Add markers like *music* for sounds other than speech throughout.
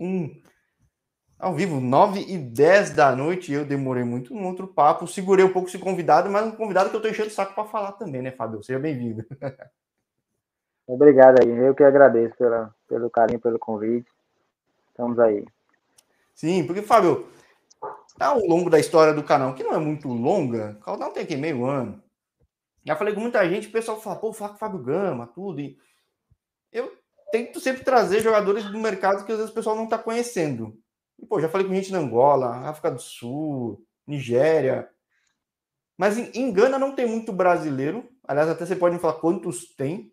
um ao vivo, 9 e 10 da noite. Eu demorei muito no outro papo, segurei um pouco esse convidado, mas um convidado que eu tô enchendo o saco para falar também, né, Fábio? Seja bem-vindo. *laughs* Obrigado aí, eu que agradeço pela, pelo carinho, pelo convite. Estamos aí. Sim, porque, Fábio, ao longo da história do canal, que não é muito longa, o canal tem aqui meio ano. Já falei com muita gente, o pessoal fala, pô, fala com o Fábio Gama, tudo. E eu tento sempre trazer jogadores do mercado que às vezes o pessoal não está conhecendo. E, pô, já falei com gente na Angola, África do Sul, Nigéria. Mas em, em Gana não tem muito brasileiro. Aliás, até você pode me falar quantos tem.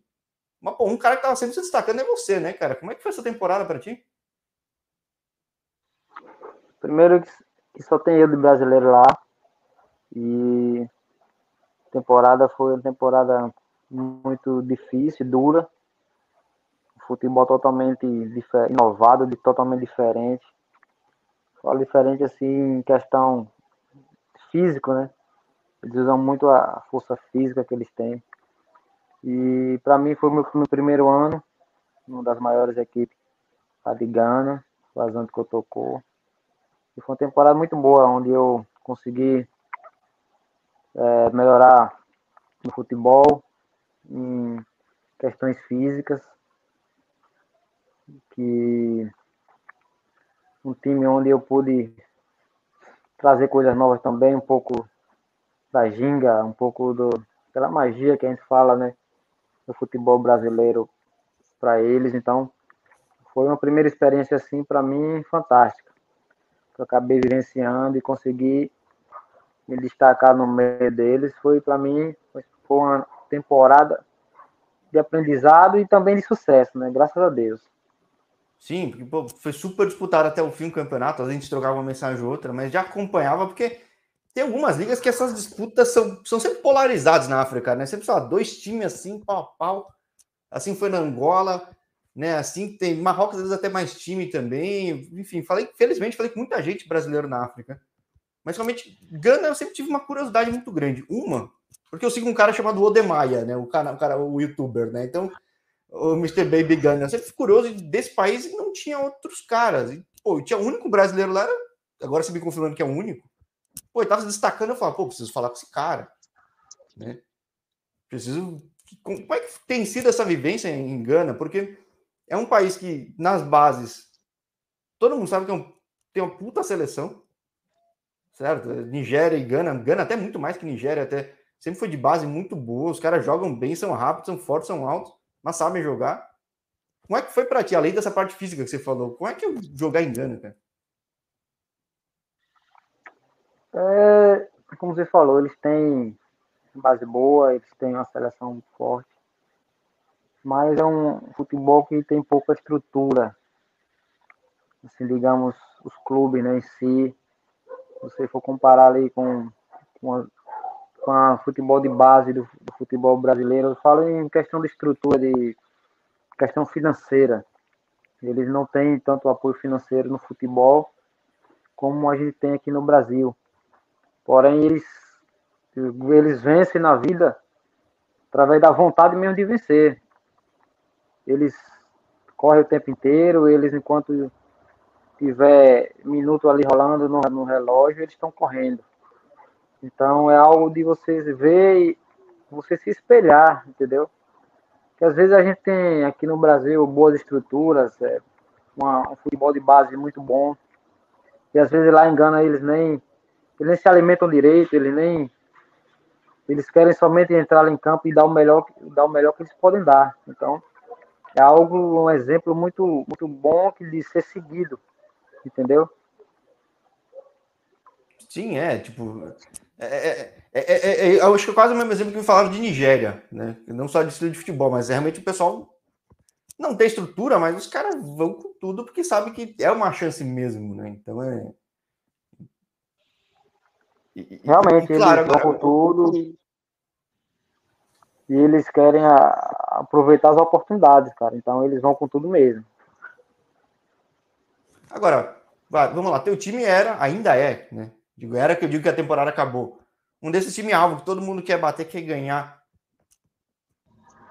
Mas, pô, um cara que estava sempre se destacando é você, né, cara? Como é que foi essa temporada para ti? Primeiro que só tem eu de brasileiro lá. E a temporada foi uma temporada muito difícil, dura. Futebol totalmente inovado, de totalmente diferente. Falo diferente assim em questão físico, né? Eles usam muito a força física que eles têm. E para mim foi meu, meu, primeiro ano, uma das maiores equipes lá de Gana, o que eu tocou. E foi uma temporada muito boa, onde eu consegui é, melhorar no futebol, em questões físicas, que um time onde eu pude trazer coisas novas também, um pouco da ginga, um pouco do, daquela magia que a gente fala, né, do futebol brasileiro para eles. Então, foi uma primeira experiência assim para mim fantástica. Que eu acabei vivenciando e consegui me destacar no meio deles. Foi para mim foi uma temporada de aprendizado e também de sucesso, né? Graças a Deus. Sim, porque pô, foi super disputado até o fim do campeonato, a gente trocava uma mensagem ou outra, mas já acompanhava, porque tem algumas ligas que essas disputas são, são sempre polarizadas na África, né? Sempre só dois times assim, pau a pau. Assim foi na Angola, né? Assim tem Marrocos, às vezes até mais time também. Enfim, falei, felizmente falei com muita gente brasileira na África. Mas realmente, Gana eu sempre tive uma curiosidade muito grande. Uma, porque eu sigo um cara chamado Odemaia, né? O cara, o, cara, o youtuber, né? Então, o Mr. Baby Gun. Eu sempre fui curioso desse país e não tinha outros caras. E, pô, tinha o único brasileiro lá, agora você me confirmando que é o único. Pô, ele tava se destacando, eu falo, pô, preciso falar com esse cara. Né? Preciso. Como é que tem sido essa vivência em Gana? Porque é um país que, nas bases, todo mundo sabe que é um, tem uma puta seleção. Certo? Nigéria e Gana. Gana até muito mais que Nigéria, até. Sempre foi de base muito boa. Os caras jogam bem, são rápidos, são fortes, são altos mas sabem jogar. Como é que foi para ti, além dessa parte física que você falou? Como é que é jogar em Gana, cara? É, como você falou, eles têm base boa, eles têm uma seleção forte, mas é um futebol que tem pouca estrutura. Assim, digamos, os clubes né, em si, se você for comparar ali com, com com a futebol de base do, do, futebol brasileiro. Eu falo em questão de estrutura, de questão financeira. Eles não têm tanto apoio financeiro no futebol como a gente tem aqui no Brasil. Porém, eles, eles vencem na vida através da vontade mesmo de vencer. Eles correm o tempo inteiro, eles, enquanto tiver minuto ali rolando no, no relógio, eles estão correndo. Então é algo de você ver e você se espelhar, entendeu? Que às vezes a gente tem aqui no Brasil boas estruturas, é, uma, um futebol de base muito bom, e às vezes lá engana eles nem eles nem se alimentam direito, eles nem eles querem somente entrar em campo e dar o melhor, dar o melhor que eles podem dar. Então é algo um exemplo muito muito bom de ser seguido, entendeu? Sim, é, tipo, é, é, é, eu acho que é quase o mesmo exemplo que me falaram de Nigéria, né? Não só de estilo de futebol, mas realmente o pessoal não tem estrutura, mas os caras vão com tudo porque sabem que é uma chance mesmo, né? Então é. E, Realmente, e, claro, eles vão com tudo e eles querem a, aproveitar as oportunidades, cara. Então eles vão com tudo mesmo. Agora, vamos lá, teu time era, ainda é, né? Digo, era que eu digo que a temporada acabou. Um desses time alvo que todo mundo quer bater, quer ganhar.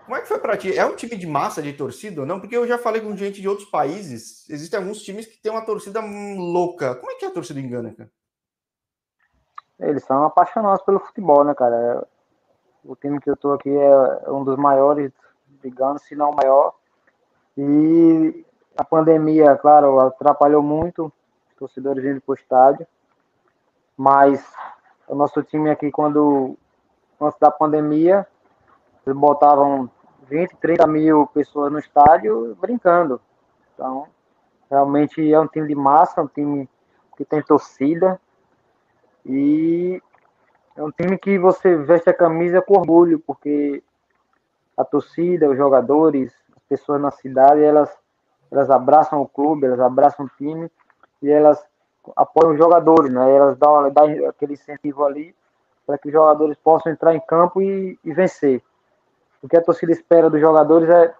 Como é que foi para ti? É um time de massa de torcida ou não? Porque eu já falei com gente de outros países. Existem alguns times que têm uma torcida louca. Como é que é a torcida engana, cara? Eles são apaixonados pelo futebol, né, cara? O time que eu tô aqui é um dos maiores, digamos, se não maior. E a pandemia, claro, atrapalhou muito os torcedores indo para o estádio. Mas o nosso time aqui, quando antes da pandemia, eles botavam 20, 30 mil pessoas no estádio brincando. Então, realmente é um time de massa, um time que tem torcida. E é um time que você veste a camisa com orgulho, porque a torcida, os jogadores, as pessoas na cidade, elas, elas abraçam o clube, elas abraçam o time e elas apoiam os jogadores, né? Elas dão, dão aquele incentivo ali para que os jogadores possam entrar em campo e, e vencer. O que a torcida espera dos jogadores é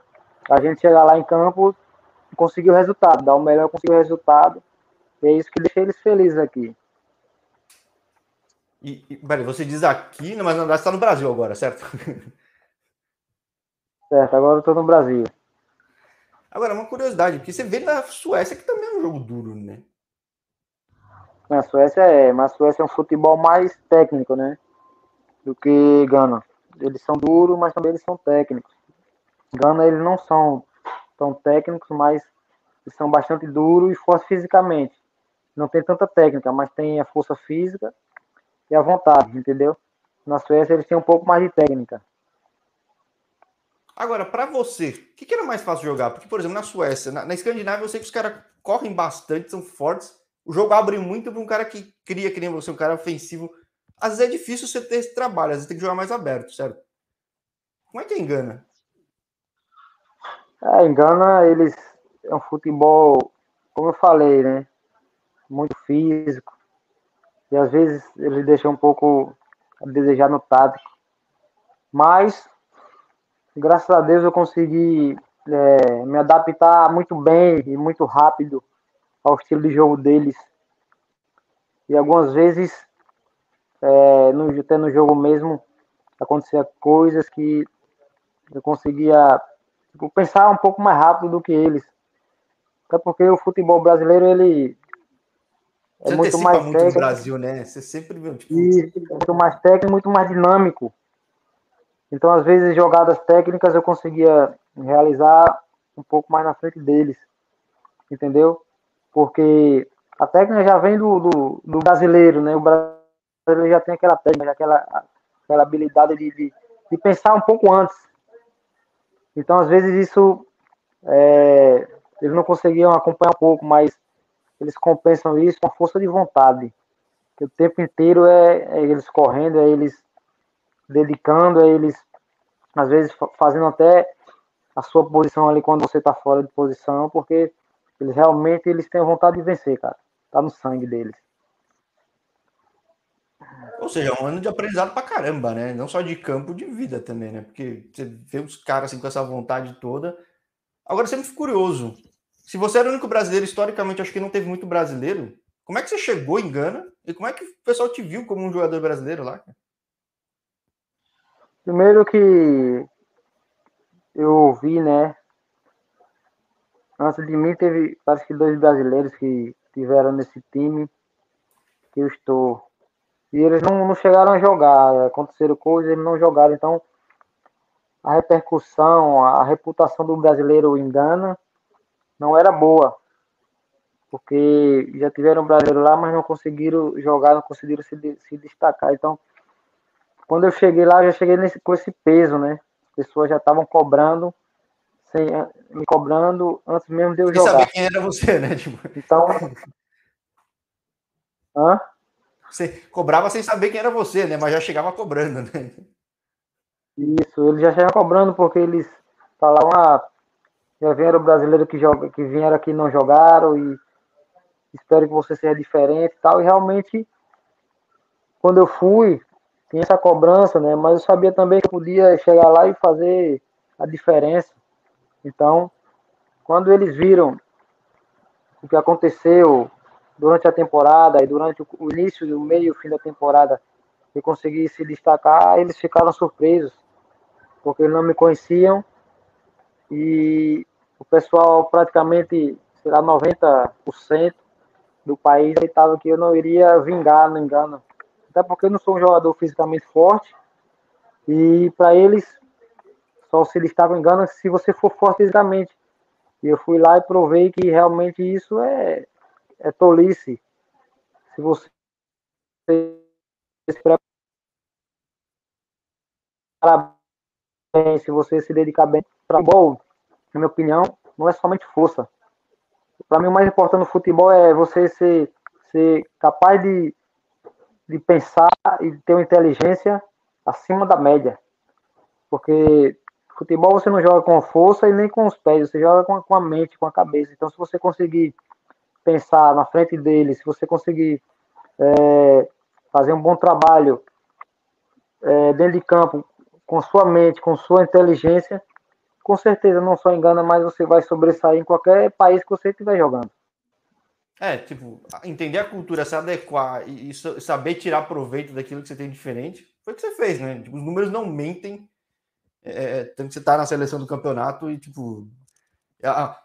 a gente chegar lá em campo e conseguir o resultado, dar o melhor, conseguir o resultado. E é isso que deixa eles felizes aqui. E, e peraí, você diz aqui, mas na verdade está no Brasil agora, certo? *laughs* Certo, agora eu estou no Brasil. Agora, uma curiosidade, porque você vê na Suécia que também é um jogo duro, né? Na Suécia é, mas a Suécia é um futebol mais técnico, né? Do que Gana eles são duros, mas também eles são técnicos. Gana, eles não são tão técnicos, mas eles são bastante duros e fortes fisicamente. Não tem tanta técnica, mas tem a força física e a vontade, entendeu? Na Suécia eles têm um pouco mais de técnica. Agora, para você, o que, que, era mais fácil jogar? Porque, por exemplo, na Suécia, na, na Escandinávia, eu sei que os caras correm bastante, são fortes. O jogo abre muito para um cara que cria, que nem você, um cara ofensivo às vezes é difícil você ter esse trabalho, às vezes tem que jogar mais aberto, certo? Como é que engana? É, engana eles. É um futebol, como eu falei, né? Muito físico. E às vezes eles deixam um pouco a desejar no tático. Mas, graças a Deus, eu consegui é, me adaptar muito bem e muito rápido ao estilo de jogo deles. E algumas vezes é, no, até no jogo mesmo acontecia coisas que eu conseguia tipo, pensar um pouco mais rápido do que eles. Até porque o futebol brasileiro, ele é Você muito mais muito técnico. Brasil, né? Você sempre viu, tipo... E, muito mais técnico, muito mais dinâmico. Então, às vezes, jogadas técnicas eu conseguia realizar um pouco mais na frente deles. Entendeu? Porque a técnica já vem do, do, do brasileiro, né? O brasileiro já tem aquela técnica, aquela, aquela habilidade de, de, de, pensar um pouco antes. Então, às vezes, isso é, eles não conseguiam acompanhar um pouco, mas eles compensam isso com força de vontade. Que o tempo inteiro é, é eles correndo, é eles dedicando, é eles, às vezes, fazendo até a sua posição ali quando você está fora de posição, porque eles realmente eles têm vontade de vencer, cara. Tá no sangue deles. Ou seja, é um ano de aprendizado pra caramba, né? Não só de campo, de vida também, né? Porque você vê os caras assim com essa vontade toda. Agora, sempre fico curioso. Se você era o único brasileiro, historicamente, acho que não teve muito brasileiro. Como é que você chegou em Gana? E como é que o pessoal te viu como um jogador brasileiro lá? Primeiro que eu vi, né? Antes de mim teve, parece que dois brasileiros que tiveram nesse time que eu estou e eles não, não chegaram a jogar, aconteceram coisas, eles não jogaram. Então, a repercussão, a reputação do brasileiro em Gana não era boa. Porque já tiveram brasileiro lá, mas não conseguiram jogar, não conseguiram se, se destacar. Então, quando eu cheguei lá, eu já cheguei nesse, com esse peso, né? As pessoas já estavam cobrando, sem, me cobrando antes mesmo de eu jogar. E saber quem era você, né? Tipo... Então. Hã? Você cobrava sem saber quem era você, né? Mas já chegava cobrando, né? Isso, eles já chegavam cobrando porque eles falavam, ah, já vieram brasileiros que, joga, que vieram aqui e não jogaram e espero que você seja diferente e tal. E realmente, quando eu fui, tinha essa cobrança, né? Mas eu sabia também que eu podia chegar lá e fazer a diferença. Então, quando eles viram o que aconteceu, durante a temporada e durante o início, o meio e o fim da temporada e conseguir se destacar, eles ficaram surpresos. porque eles não me conheciam e o pessoal praticamente, sei lá, 90% do país aceitava que eu não iria vingar no engano. Até porque eu não sou um jogador fisicamente forte e para eles só se eles estavam engano se você for forte fisicamente. E eu fui lá e provei que realmente isso é, é tolice. Se você se preparar bem, se você se dedicar bem para futebol, na minha opinião, não é somente força. Para mim, o mais importante no futebol é você ser, ser capaz de, de pensar e ter uma inteligência acima da média. Porque futebol você não joga com força e nem com os pés, você joga com a, com a mente, com a cabeça. Então, se você conseguir pensar na frente dele, se você conseguir é, fazer um bom trabalho é, dentro de campo, com sua mente, com sua inteligência, com certeza não só engana, mas você vai sobressair em qualquer país que você estiver jogando. É, tipo, entender a cultura, se adequar e, saber tirar proveito daquilo que você tem diferente, foi o que você fez, né? Tipo, os números não mentem, é, é tanto que você tá na seleção do campeonato e, tipo,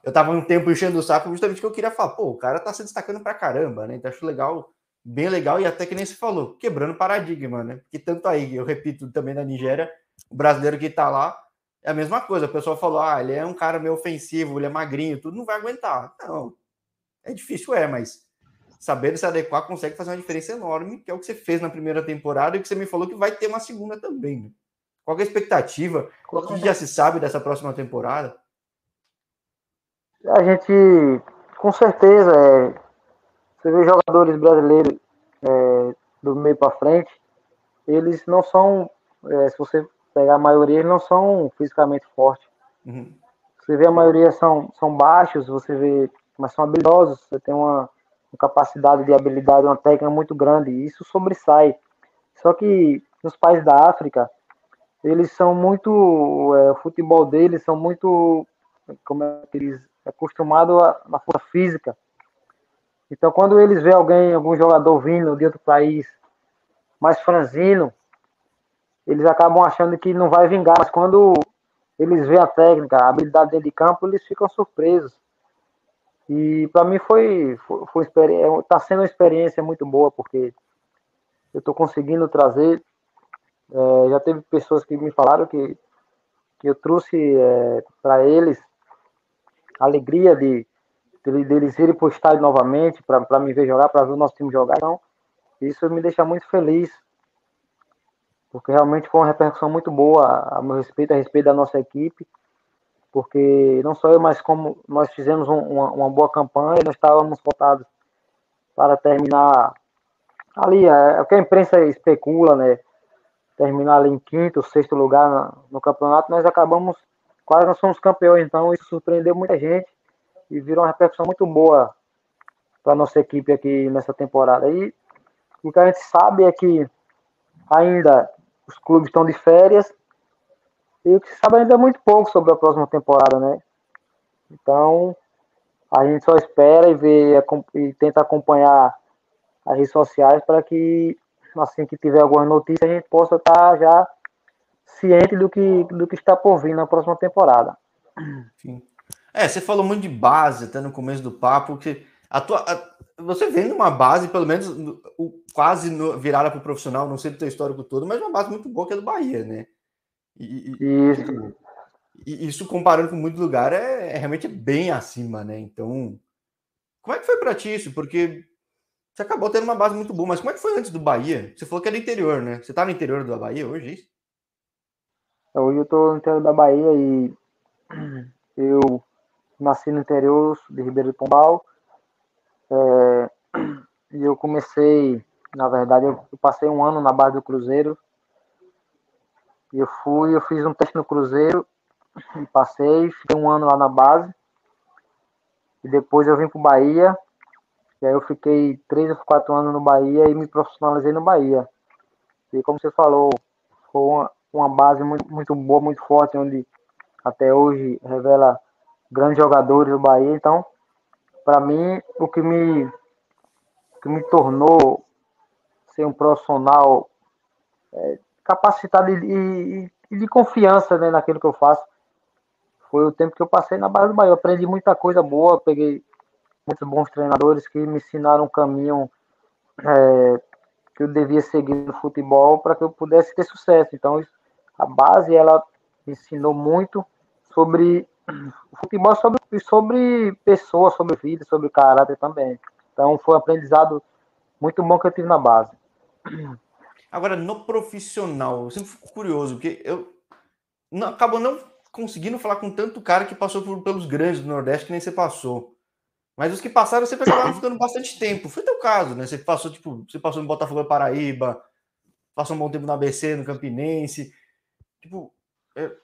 eu tava um tempo enchendo o saco justamente que eu queria falar, pô, o cara tá se destacando pra caramba, né? Então acho legal, bem legal, e até que nem se falou, quebrando paradigma, né? Porque tanto aí, eu repito também na Nigéria, o brasileiro que tá lá é a mesma coisa. O pessoal falou, ah, ele é um cara meio ofensivo, ele é magrinho, tudo não vai aguentar. Não, é difícil, é, mas saber se adequar consegue fazer uma diferença enorme, que é o que você fez na primeira temporada e que você me falou que vai ter uma segunda também. Né? Qual é a expectativa? O que já se sabe dessa próxima temporada? A gente, com certeza, é, você vê jogadores brasileiros é, do meio para frente, eles não são, é, se você pegar a maioria, eles não são fisicamente fortes. Uhum. Você vê a maioria são, são baixos, você vê, mas são habilidosos, você tem uma, uma capacidade de habilidade, uma técnica muito grande, e isso sobressai. Só que nos países da África, eles são muito, é, o futebol deles são muito, como é que eles acostumado na força física. Então, quando eles vê alguém, algum jogador vindo de outro país mais franzino, eles acabam achando que não vai vingar. Mas quando eles veem a técnica, a habilidade dentro de campo, eles ficam surpresos. E para mim foi, foi, foi está sendo uma experiência muito boa, porque eu estou conseguindo trazer. É, já teve pessoas que me falaram que, que eu trouxe é, para eles a alegria de, de deles irem para o estádio novamente, para me ver jogar, para ver o nosso time jogar. Então, isso me deixa muito feliz, porque realmente foi uma repercussão muito boa a meu respeito, a respeito da nossa equipe, porque não só eu, mas como nós fizemos um, uma, uma, boa campanha, nós estávamos votados para terminar ali, é, é, o que a imprensa especula, né? Terminar ali em quinto, sexto lugar no, no campeonato, nós acabamos quase nós somos campeões, então isso surpreendeu muita gente e virou uma repercussão muito boa para nossa equipe aqui nessa temporada. E o que a gente sabe é que ainda os clubes estão de férias e o que se sabe ainda é muito pouco sobre a próxima temporada, né? Então, a gente só espera e vê e tenta acompanhar as redes sociais para que assim que tiver alguma notícia a gente possa estar tá já ciente do que, do que está por vir na próxima temporada. Sim. É, você falou muito de base até no começo do papo, que a tua, a, você vem uma base, pelo menos o, quase no, virada para o profissional, não sei do teu histórico todo, mas uma base muito boa que é do Bahia, né? E, isso. E isso comparando com muito lugar é, é, realmente bem acima, né? Então, como é que foi para ti isso? Porque você acabou tendo uma base muito boa, mas como é que foi antes do Bahia? Você falou que é do interior, né? Você tá no interior da Bahia hoje, é isso? Hoje eu estou no interior da Bahia e *clears throat* eu nasci no interior de Ribeiro do Pombal. É, *clears throat* e eu comecei, na verdade, eu passei um ano na base do Cruzeiro. E eu fui, eu fiz um teste no Cruzeiro passei, fiquei um ano lá na base. E depois eu vim para o Bahia. E aí eu fiquei três ou quatro anos no Bahia e me profissionalizei no Bahia. E como você falou, foi uma, uma base muito, muito boa, muito forte, onde até hoje revela grandes jogadores do Bahia. Então, para mim, o que me, que me tornou ser um profissional é, capacitado e, e, de confiança né, naquilo que eu faço. Foi o tempo que eu passei na base do Bahia. Eu aprendi muita coisa boa, peguei muitos bons treinadores que me ensinaram um caminho é, que eu devia seguir no futebol para que eu pudesse ter sucesso. Então, a base, ela me ensinou muito sobre futebol sobre, sobre pessoas, sobre vida, sobre caráter também. Então foi um aprendizado muito bom que eu tive na base. Agora, no profissional, eu sempre fico curioso, porque eu não, acabo não conseguindo falar com tanto cara que passou por, pelos grandes do Nordeste que nem você passou. Mas os que passaram sempre acabaram ficando bastante tempo. Foi teu caso, né? Você passou, tipo, você passou no Botafogo Paraíba, passou um bom tempo no ABC, no Campinense. Tipo, eu,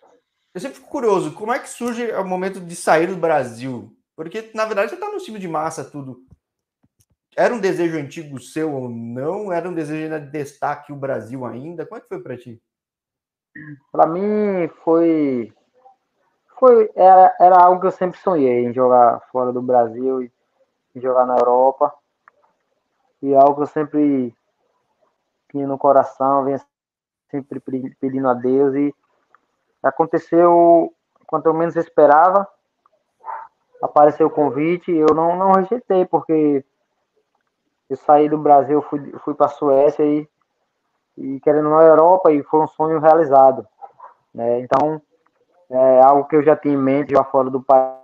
eu sempre fico curioso, como é que surge o momento de sair do Brasil? Porque, na verdade, você tá no time de massa, tudo. Era um desejo antigo seu ou não? Era um desejo de destaque o Brasil ainda? Como é que foi para ti? Para mim foi foi era, era algo que eu sempre sonhei em jogar fora do Brasil e jogar na Europa. E algo que eu sempre tinha no coração, vinha sempre pedindo a Deus e aconteceu quanto eu menos esperava. Apareceu o convite, eu não, não rejeitei, porque eu saí do Brasil, fui, fui para a Suécia e, e querendo na Europa e foi um sonho realizado. Né? Então, é algo que eu já tinha em mente jogar fora do país.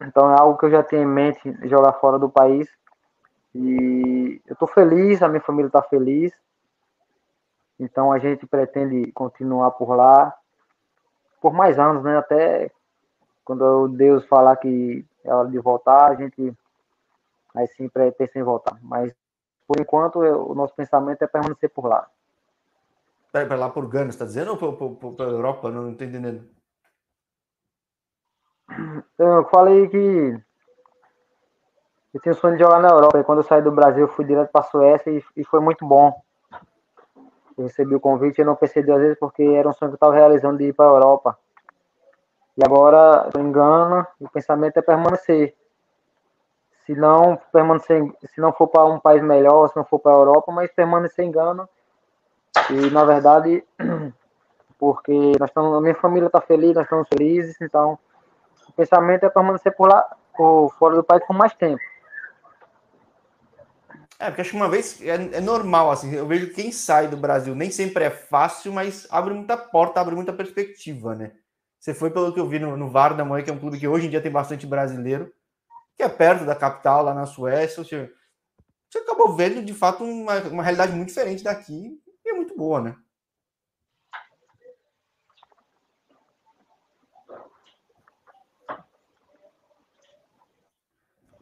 Então, é algo que eu já tinha em mente jogar fora do país. E eu estou feliz, a minha família está feliz. Então, a gente pretende continuar por lá por mais anos, né? Até quando Deus falar que é hora de voltar, a gente Aí sim pensa em voltar. Mas por enquanto eu, o nosso pensamento é permanecer por lá. Para lá por Gana, está dizendo ou para a Europa? Não estou entendendo. Eu falei que eu tinha o sonho de jogar na Europa. E quando eu saí do Brasil, eu fui direto para a Suécia e, e, foi muito bom. Eu recebi o convite e não pensei duas vezes porque era um sonho que eu estava realizando de ir para a Europa. E agora, estou em Gana e o pensamento é permanecer se não permanecer, se não for para um país melhor, se não for para a Europa, mas permanecer em Gana. E na verdade, *clears throat* porque nós estamos, a minha família está feliz, nós estamos felizes, então o pensamento é permanecer por lá, por fora do país por mais tempo. É, porque acho que uma vez é, é, normal, assim, eu vejo que quem sai do Brasil nem sempre é fácil, mas abre muita porta, abre muita perspectiva, né? Você foi pelo que eu vi no, no VAR da Mãe, que é um clube que hoje em dia tem bastante brasileiro que é perto da capital, lá na Suécia. Você, você acabou vendo, de fato, uma, uma realidade muito diferente daqui muito boa, né?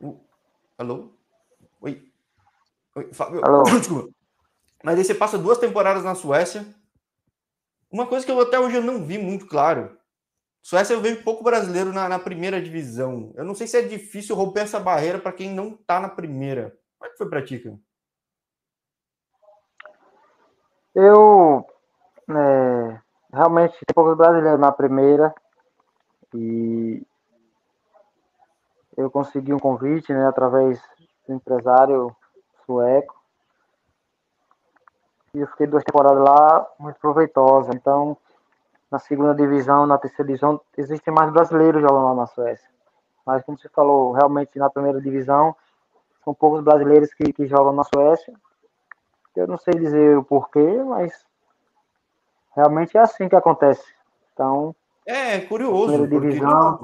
Uh, alô? Oi? Oi, Fábio. Alô? *coughs* Desculpa. Mas aí você passa duas temporadas na Suécia. Uma coisa que eu até hoje eu não vi muito claro Suécia eu vejo pouco brasileiro na, na, primeira divisão. Eu não sei se é difícil romper essa barreira para quem não está na primeira. Como é que foi para ti, cara? Eu é, realmente tem poucos brasileiros na primeira e eu consegui um convite né, através do empresário sueco e eu fiquei duas temporadas lá muito proveitosa. Então na segunda divisão, na terceira divisão, existem mais brasileiros jogando lá na Suécia. Mas, como você falou, realmente na primeira divisão, são poucos brasileiros que, que jogam na Suécia. Eu não sei dizer o porquê, mas realmente é assim que acontece. Então. É, curioso. Divisão...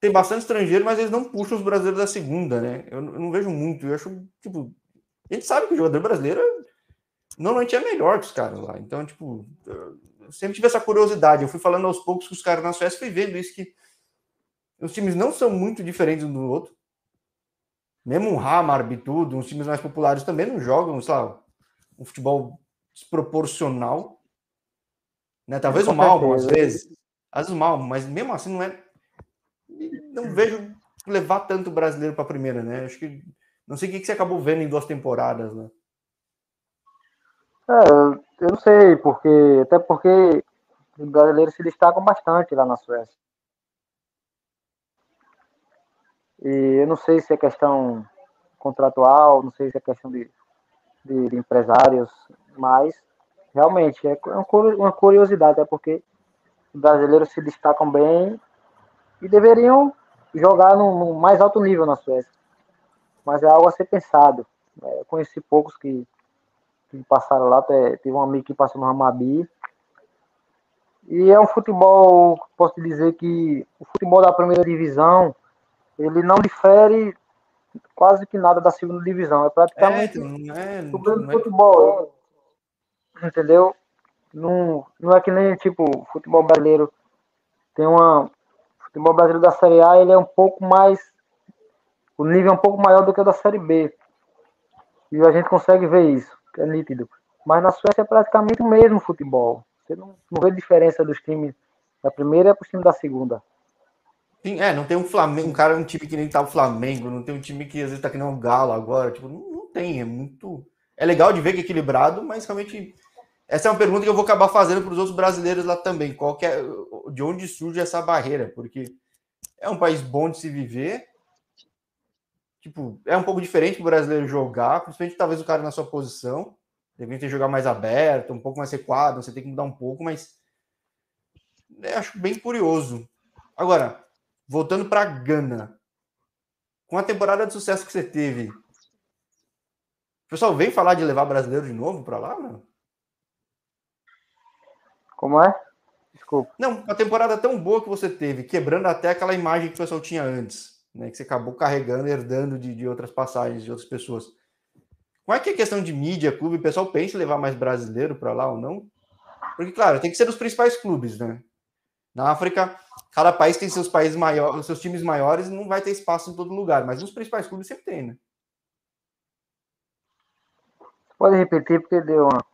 Tem bastante estrangeiro, mas eles não puxam os brasileiros da segunda, né? Eu não vejo muito. Eu acho, tipo. A gente sabe que o jogador brasileiro normalmente é melhor que os caras lá. Então, tipo, sempre tive essa curiosidade. Eu fui falando aos poucos com os caras na Suécia, fui vendo isso que os times não são muito diferentes um do outro. Mesmo um Hammarby tudo, os times mais populares também não jogam, sei lá, um futebol desproporcional. Né? Talvez o Malmo, às vezes. Às vezes o Malmo, mas mesmo assim não é. Não vejo levar tanto brasileiro para a primeira, né? Acho que. Não sei o que você acabou vendo em duas temporadas, né? É, eu não sei, porque até porque os brasileiros se destacam bastante lá na Suécia. E eu não sei se é questão contratual, não sei se é questão de, de, de empresários, mas realmente, é uma curiosidade, é porque os brasileiros se destacam bem e deveriam jogar no, mais alto nível na Suécia. Mas é algo a ser pensado. É, conheci poucos que, que passaram lá, teve um amigo que passou no Ramabi. E é um futebol, posso dizer que o futebol da primeira divisão, ele não difere quase que nada da segunda divisão. É praticamente é, então, é, o é... futebol. Entendeu? Não, não é que nem tipo futebol brasileiro. Tem uma. Futebol brasileiro da Série A ele é um pouco mais. O nível é um pouco maior do que o da Série B. E a gente consegue ver isso, é nítido. Mas na Suécia é praticamente o mesmo futebol. Você não, não vê diferença dos times da primeira para os times da segunda. É, não tem um Flamengo, um cara, um time que nem tá o Flamengo, não tem um time que às vezes tá que nem um Galo agora, tipo, não, não tem, é muito. É legal de ver que é equilibrado, mas realmente essa é uma pergunta que eu vou acabar fazendo para os outros brasileiros lá também. Qual é, de onde surge essa barreira? Porque é um país bom de se viver. Tipo, é um pouco diferente para o brasileiro jogar, principalmente talvez o cara na sua posição. Deveria ter jogar mais aberto, um pouco mais recuado, você tem que mudar um pouco, mas é, acho bem curioso. Agora, voltando para Gana, com a temporada de sucesso que você teve, o pessoal vem falar de levar brasileiro de novo para lá, não? Como é? Desculpa. Não, uma temporada tão boa que você teve, quebrando até aquela imagem que o pessoal tinha antes, né? Que você acabou carregando, herdando de, de outras passagens de outras pessoas. Como é que é a questão de mídia, clube? O pessoal pensa em levar mais brasileiro para lá ou não? Porque, claro, tem que ser dos principais clubes, né? Na África, cada país tem seus países maiores, seus times maiores, não vai ter espaço em todo lugar, mas nos principais clubes sempre tem, né? Pode repetir porque deu uma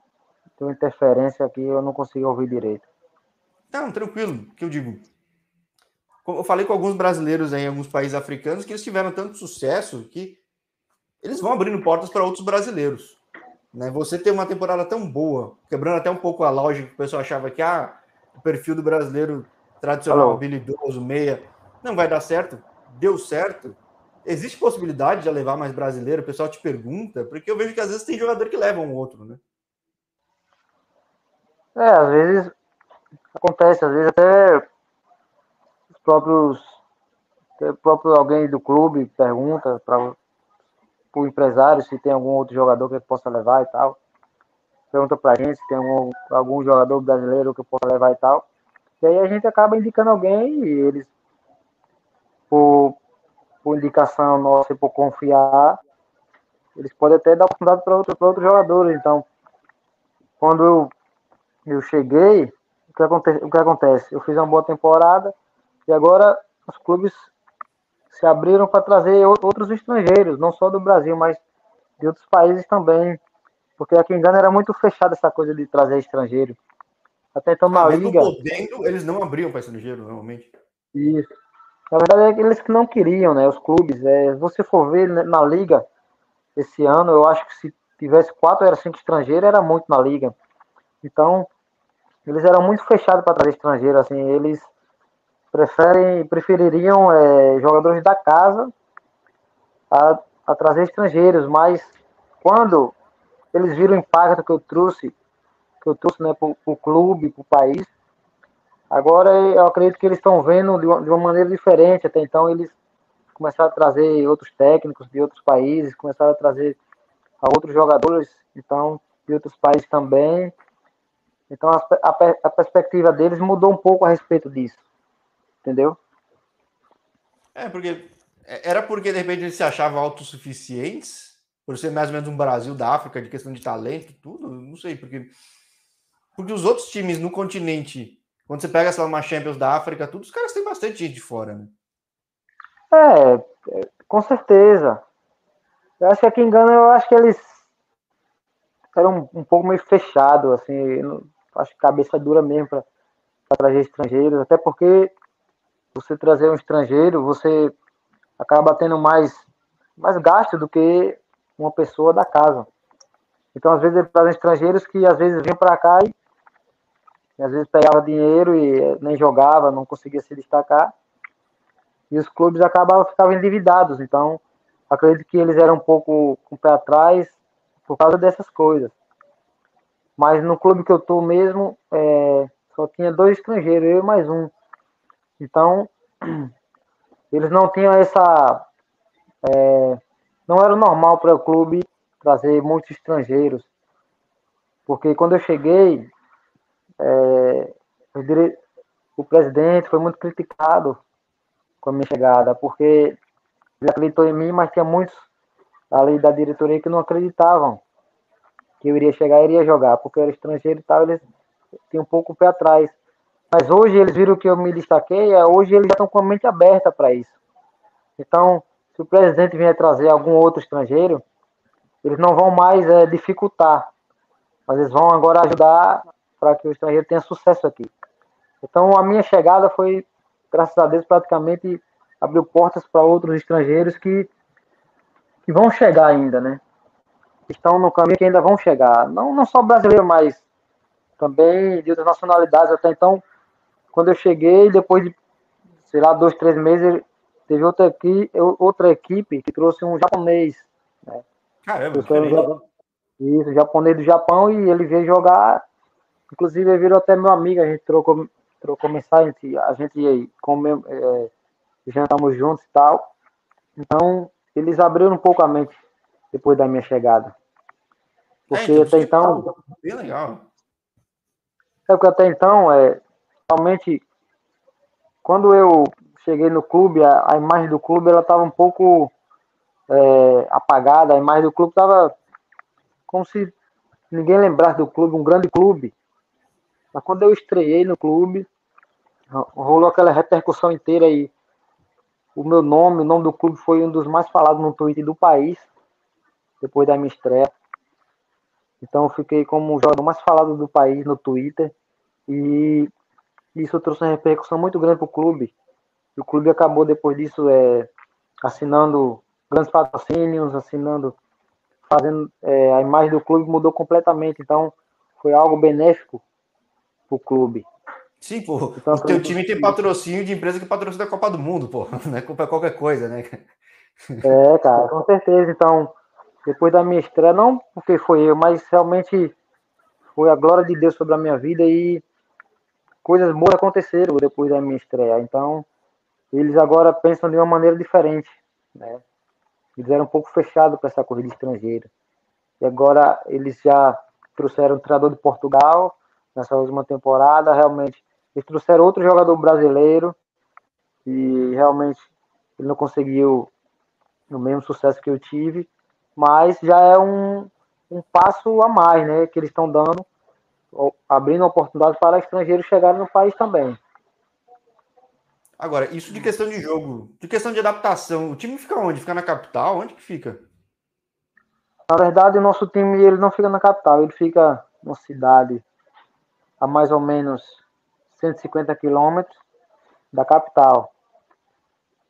tem uma interferência aqui, eu não consigo ouvir direito. Não, tranquilo, que eu digo. Eu falei com alguns brasileiros em alguns países africanos que eles tiveram tanto sucesso que eles vão abrindo portas para outros brasileiros. Né? Você ter uma temporada tão boa, quebrando até um pouco a lógica que o pessoal achava que ah, o perfil do brasileiro tradicional, habilidoso, meia, não vai dar certo. Deu certo. Existe possibilidade de levar mais brasileiro? O pessoal te pergunta, porque eu vejo que às vezes tem jogador que leva um outro, né? É, às vezes acontece, às vezes até os próprios, o próprio alguém do clube pergunta para o empresário se tem algum outro jogador que possa levar e tal. Pergunta para a gente se tem algum, algum jogador brasileiro que eu possa levar e tal. E aí a gente acaba indicando alguém e eles, por, por indicação nossa e por confiar, eles podem até dar oportunidade para outro, outros jogadores. Então, quando eu eu cheguei, o que, acontece, o que acontece? Eu fiz uma boa temporada e agora os clubes se abriram para trazer outros estrangeiros, não só do Brasil, mas de outros países também. Porque aqui em Gana era muito fechada essa coisa de trazer estrangeiro. Até então na ah, liga. Podendo, eles não abriam para estrangeiro, normalmente. Isso. Na verdade, é eles que não queriam, né? Os clubes. É, se você for ver né, na liga esse ano, eu acho que se tivesse quatro ou cinco estrangeiros, era muito na liga. Então, eles eram muito fechados para trazer estrangeiro, assim, eles preferem, prefeririam é, jogadores da casa a, a trazer estrangeiros, mas quando eles viram o impacto que eu trouxe, que eu trouxe né, para o clube, para o país, agora eu acredito que eles estão vendo de uma, de uma maneira diferente, até então eles começaram a trazer outros técnicos de outros países, começaram a trazer a outros jogadores, então, de outros países também, então a, a, a, perspectiva deles mudou um pouco a respeito disso. Entendeu? É, porque é, era porque de repente eles se achavam autossuficientes, por ser mais ou menos um Brasil da África, de questão de talento, tudo, não sei, porque porque os outros times no continente, quando você pega, sei lá, uma Champions da África, tudo, os caras têm bastante gente de fora, né? É, é com certeza. Eu acho que aqui em Gana, eu acho que eles eram um, pouco meio fechado, assim, acho que cabeça dura mesmo para trazer estrangeiros, até porque você trazer um estrangeiro, você acaba tendo mais, mais gasto do que uma pessoa da casa. Então, às vezes, trazem estrangeiros que às vezes vinham para cá e, e, às vezes pegava dinheiro e nem jogava, não conseguia se destacar. E os clubes acabavam ficavam endividados. Então, acredito que eles eram um pouco com o pé atrás por causa dessas coisas. Mas no clube que eu tô mesmo, é, só tinha dois estrangeiros, eu e mais um. Então, *clears throat* eles não tinham essa. É, não era normal para o clube trazer muitos estrangeiros. Porque quando eu cheguei, é, o presidente foi muito criticado com a minha chegada, porque ele acreditou em mim, mas tinha muitos ali da diretoria que não acreditavam que eu iria chegar e iria jogar, porque eu era estrangeiro e tal, eles tinham um pouco o pé atrás. Mas hoje eles viram que eu me destaquei, é, hoje eles já estão com a mente aberta para isso. Então, se o presidente vier trazer algum outro estrangeiro, eles não vão mais é, dificultar, mas eles vão agora ajudar para que o estrangeiro tenha sucesso aqui. Então, a minha chegada foi, graças a Deus, praticamente abriu portas para outros estrangeiros que, que vão chegar ainda, né? Estão no caminho que ainda vão chegar. Não, não só brasileiro, mas também de outras nacionalidades. Até então, quando eu cheguei, depois de, sei lá, dois, três meses, teve outra, aqui, outra equipe que trouxe um japonês. Né? Caramba, um, Isso, japonês do Japão, e ele veio jogar. Inclusive, ele virou até meu amigo, a gente trocou, trocou mensagem, a gente come, é, jantamos juntos e tal. Então, eles abriram um pouco a mente depois da minha chegada. Porque é, então, até então. Bem legal. É porque até então, é, realmente, quando eu cheguei no clube, a, a imagem do clube ela estava um pouco é, apagada, a imagem do clube estava como se ninguém lembrasse do clube, um grande clube. Mas quando eu estreiei no clube, rolou aquela repercussão inteira aí. O meu nome, o nome do clube foi um dos mais falados no Twitter do país, depois da minha estreia. Então eu fiquei como o jogador mais falado do país no Twitter. E isso trouxe uma repercussão muito grande para o clube. E o clube acabou depois disso é, assinando grandes patrocínios, assinando, fazendo é, a imagem do clube mudou completamente. Então foi algo benéfico para o clube. Sim, pô. Então, o teu time tem patrocínio de empresa que patrocina a Copa do Mundo, pô. *laughs* Não é culpa qualquer coisa, né? É, cara, com certeza. Então, depois da minha estreia, não porque foi eu, mas realmente foi a glória de Deus sobre a minha vida e coisas boas aconteceram depois da minha estreia. Então, eles agora pensam de uma maneira diferente, né? Eles eram um pouco fechados para essa corrida estrangeira. E agora eles já trouxeram o treinador de Portugal nessa última temporada. Realmente, eles trouxeram outro jogador brasileiro e realmente ele não conseguiu o mesmo sucesso que eu tive, mas já é um, um passo a mais, né? Que eles estão dando abrindo oportunidades para estrangeiros chegarem no país também. Agora, isso de questão de jogo, de questão de adaptação, o time fica onde? Fica na capital? Onde que fica? Na verdade, o nosso time ele não fica na capital, ele fica numa cidade a mais ou menos 150 quilômetros da capital.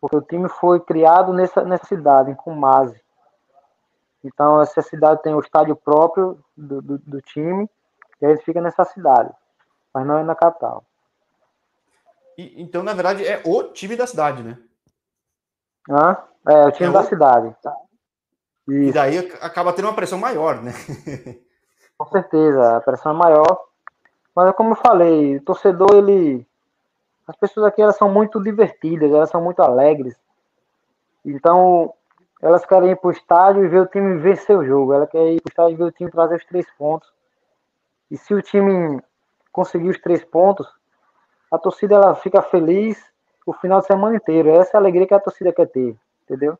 Porque o time foi criado nessa, nessa cidade, em Kumasi. Então, essa cidade tem o estádio próprio do, do, do time e a gente fica nessa cidade, mas não é na capital. E, então, na verdade, é o time da cidade, né? Ah, é, o time é da o... cidade. E daí acaba tendo uma pressão maior, né? Com certeza, a pressão é maior. Mas é como eu falei, o torcedor, ele. As pessoas aqui elas são muito divertidas, elas são muito alegres. Então, elas querem ir para o estádio e ver o time vencer o jogo. Ela quer ir para o estádio e ver o time trazer os três pontos. E se o time conseguir os três pontos, a torcida ela fica feliz o final de semana inteiro. Essa é a alegria que a torcida quer ter, entendeu?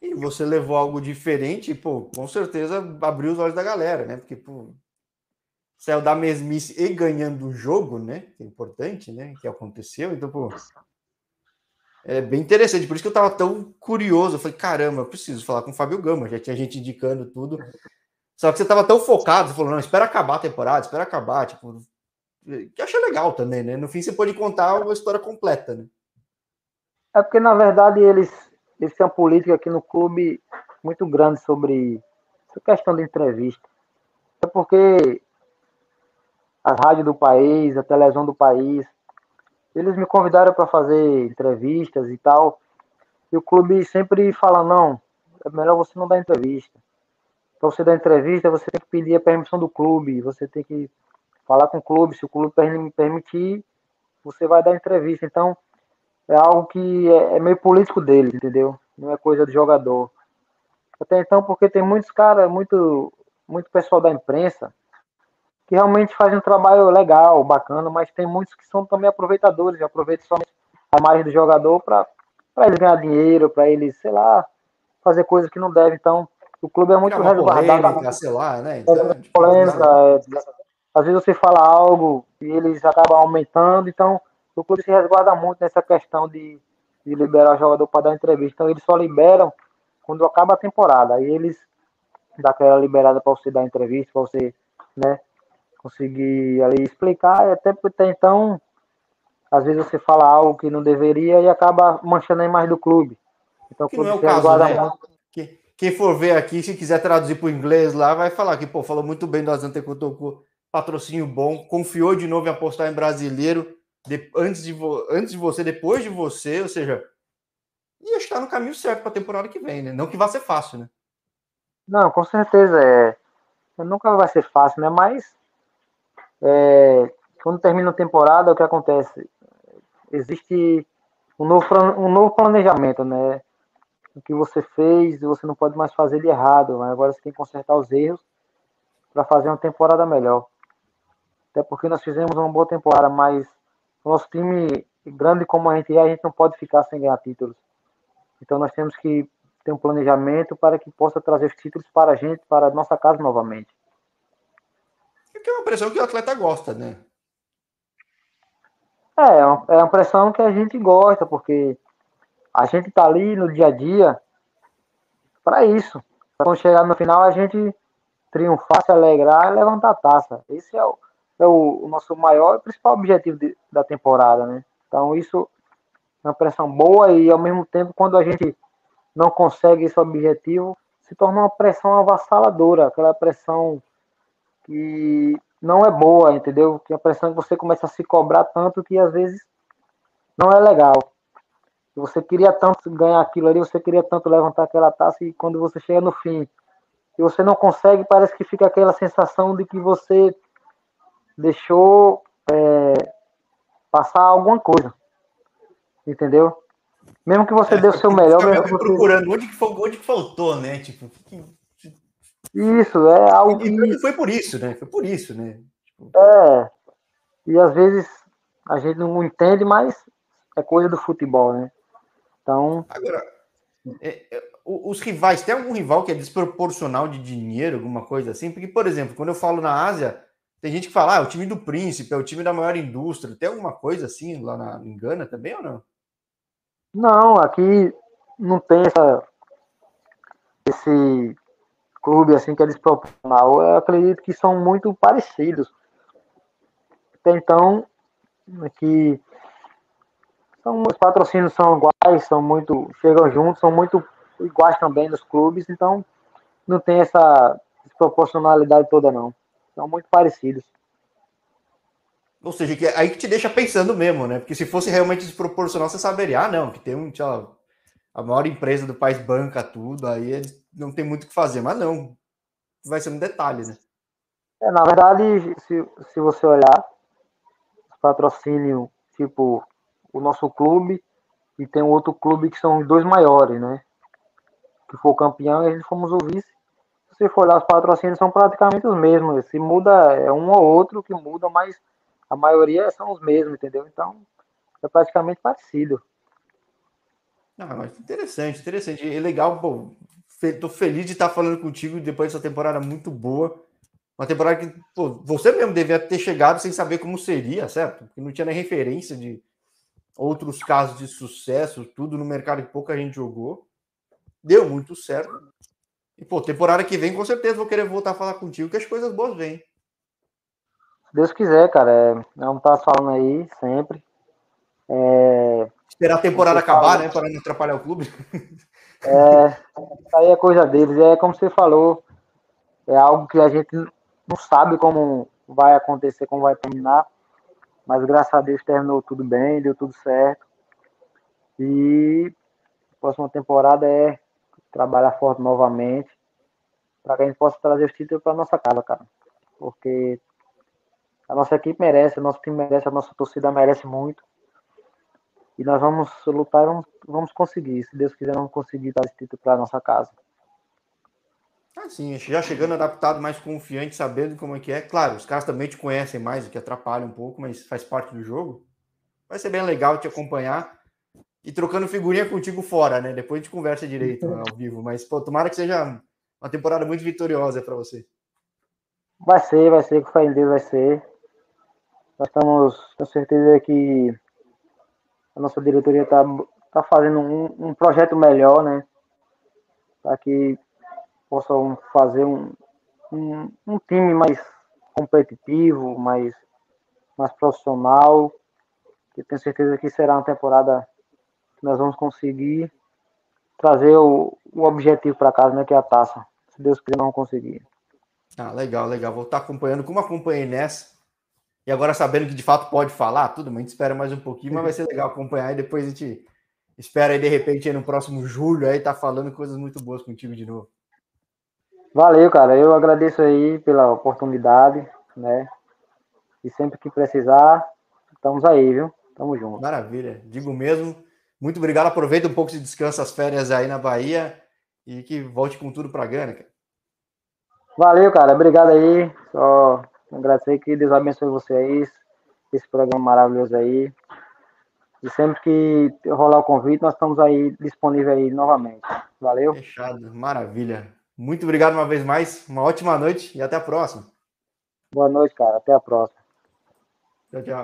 E você levou algo diferente, pô, com certeza abriu os olhos da galera, né? Porque, pô, saiu da mesmice e ganhando o jogo, né? Que é importante, né? Que aconteceu. Então, pô, é bem interessante. Por isso que eu tava tão curioso. Eu falei, caramba, eu preciso falar com o Fábio Gama. Já tinha gente indicando tudo. Só que você tava tão focado, você falou, não, espera acabar a temporada, espera acabar, tipo, que acha legal também, né? No fim você pode contar uma história completa, né? É porque, na verdade, eles, eles têm uma política aqui no clube muito grande sobre essa questão de entrevista. É porque a rádio do país, a televisão do país, eles me convidaram para fazer entrevistas e tal. E o clube sempre fala: não, é melhor você não dar entrevista para você dar entrevista, você tem que pedir a permissão do clube, você tem que falar com o clube, se o clube permitir, você vai dar entrevista. Então, é algo que é, é meio político dele, entendeu? Não é coisa de jogador. Até então, porque tem muitos caras, muito, muito pessoal da imprensa, que realmente fazem um trabalho legal, bacana, mas tem muitos que são também aproveitadores, aproveitam somente a imagem do jogador para eles ganhar dinheiro, para eles, sei lá, fazer coisas que não devem. Então, o clube é muito resguardado. Polêmica, sei lá, né? Então, é, tipo, polêmica, é, às vezes você fala algo e eles acabam aumentando, então o clube se resguarda muito nessa questão de, de liberar o jogador para dar entrevista. Então eles só liberam quando acaba a temporada. Aí eles dão aquela liberada para você dar entrevista, para você né, conseguir ali explicar, e até, até então, às vezes você fala algo que não deveria e acaba manchando a imagem do clube. Então, que não é o caso, né? Muito... Que, quem for ver aqui, se quiser traduzir para o inglês lá, vai falar que, pô, falou muito bem do Azante Kotoko, patrocínio bom, confiou de novo em apostar em brasileiro, de, antes, de antes de você, depois de você, ou seja, ia estar no caminho certo para a temporada que vem, né? Não que vá ser fácil, né? Não, com certeza é. Nunca vai ser fácil, né? Mas é, quando termina a temporada, o que acontece? Existe um novo, um novo planejamento, né? O que você fez, você não pode mais fazer de errado, mas agora você tem que consertar os erros para fazer uma temporada melhor. Até porque nós fizemos uma boa temporada, mas o nosso time, grande como a gente é, a gente não pode ficar sem ganhar títulos. Então nós temos que ter um planejamento para que possa trazer títulos para a gente, para a nossa casa novamente. Que é uma pressão que o atleta gosta, né? É, é uma, é uma pressão que a gente gosta, porque a gente tá ali no dia a dia para isso. Pra quando chegar no final, a gente triunfar, se alegrar e levantar a taça. Esse é o, é o, o nosso maior e principal objetivo de, da temporada, né? Então, isso é uma pressão boa e, ao mesmo tempo, quando a gente não consegue esse objetivo, se torna uma pressão avassaladora, aquela pressão que não é boa, entendeu? Que a pressão que você começa a se cobrar tanto que às vezes não é legal. Você queria tanto ganhar aquilo ali, você queria tanto levantar aquela taça e quando você chega no fim e você não consegue, parece que fica aquela sensação de que você deixou é, passar alguma coisa. Entendeu? Mesmo que você é, dê o seu melhor. Mesmo você... procurando onde que, onde que faltou, né? Tipo, isso, é algo. E, foi por isso, né? Foi por isso, né? Tipo... É. E às vezes a gente não entende, mas é coisa do futebol, né? Então. Agora, é, é, os rivais, tem algum rival que é desproporcional de dinheiro, alguma coisa assim? Porque, por exemplo, quando eu falo na Ásia, tem gente que fala, ah, é o time do príncipe, é o time da maior indústria. Tem alguma coisa assim lá na, em também ou não? Não, aqui não tem essa, esse clube assim que é desproporcional. Eu acredito que são muito parecidos. Então, que são, os patrocínios são iguais, são muito. chegam juntos, são muito iguais também nos clubes, então não tem essa desproporcionalidade toda não. São muito parecidos. Ou seja, que aí que te deixa pensando mesmo, né? Porque se fosse realmente desproporcional, você saberia, ah, não, que tem um, lá, a maior empresa do país banca tudo, aí eles não tem muito o que fazer, mas não. Vai ser um detalhe, né? É, na verdade, se, se você olhar, patrocínio, tipo, o nosso clube e tem outro clube que são os dois maiores, né? Que foi o campeão e a gente fomos o vice. Se for olhar, os patrocínios são praticamente os mesmos. Se muda, é um ou outro que muda, mas a maioria são os mesmos, entendeu? Então, é praticamente parecido. Ah, mas interessante, interessante. É legal, pô. Tô feliz de estar falando contigo depois dessa temporada muito boa. Uma temporada que pô, você mesmo devia ter chegado sem saber como seria, certo? Porque não tinha nem referência de outros casos de sucesso, tudo no mercado que pouca gente jogou. Deu muito certo. E, pô, temporada que vem, com certeza vou querer voltar a falar contigo, que as coisas boas vêm. Se Deus quiser, cara. É, vamos estar falando aí sempre. É, Esperar a temporada acabar, né? Para não atrapalhar o clube. É, aí é coisa deles. É como você falou, é algo que a gente não sabe como vai acontecer, como vai terminar. Mas graças a Deus terminou tudo bem, deu tudo certo. E próxima temporada é trabalhar forte novamente para que a gente possa trazer o título para nossa casa, cara. Porque a nossa equipe merece, o nosso time merece, a nossa torcida merece muito. E nós vamos lutar e vamos, vamos conseguir. Se Deus quiser, vamos conseguir dar esse título para nossa casa. Ah, sim, já chegando adaptado, mais confiante, sabendo como é que é. Claro, os caras também te conhecem mais, o que atrapalha um pouco, mas faz parte do jogo. Vai ser bem legal te acompanhar e trocando figurinha contigo fora, né? Depois a gente conversa direito ao vivo. Mas, pô, tomara que seja uma temporada muito vitoriosa para você. Vai ser, vai ser, com fé em Deus vai ser. Nós estamos com certeza que a nossa diretoria está tá fazendo um, um, projeto melhor, né? Para que possam fazer um, um, um, time mais competitivo, mais, mais profissional. Eu tenho certeza que será uma temporada que nós vamos conseguir trazer o, o objetivo para casa, né? Que é a taça. Se Deus quiser, não conseguir. Ah, legal, legal. Vou estar acompanhando, como acompanhei nessa. E agora sabendo que de fato pode falar, tudo, gente espera mais um pouquinho, mas vai ser legal acompanhar e depois a gente espera aí de repente aí no próximo julho aí tá falando coisas muito boas contigo de novo. Valeu, cara. Eu agradeço aí pela oportunidade, né? E sempre que precisar, estamos aí, viu? Tamo junto. Maravilha. Digo mesmo. Muito obrigado. Aproveita um pouco de descanso as férias aí na Bahia e que volte com tudo para Gana, cara. Valeu, cara. Obrigado aí. Só Agradecer que Deus abençoe vocês, esse programa maravilhoso aí. E sempre que rolar o convite, nós estamos aí disponíveis aí novamente. Valeu. Fechado, maravilha. Muito obrigado uma vez mais. Uma ótima noite e até a próxima. Boa noite, cara. Até a próxima. Tchau, tchau.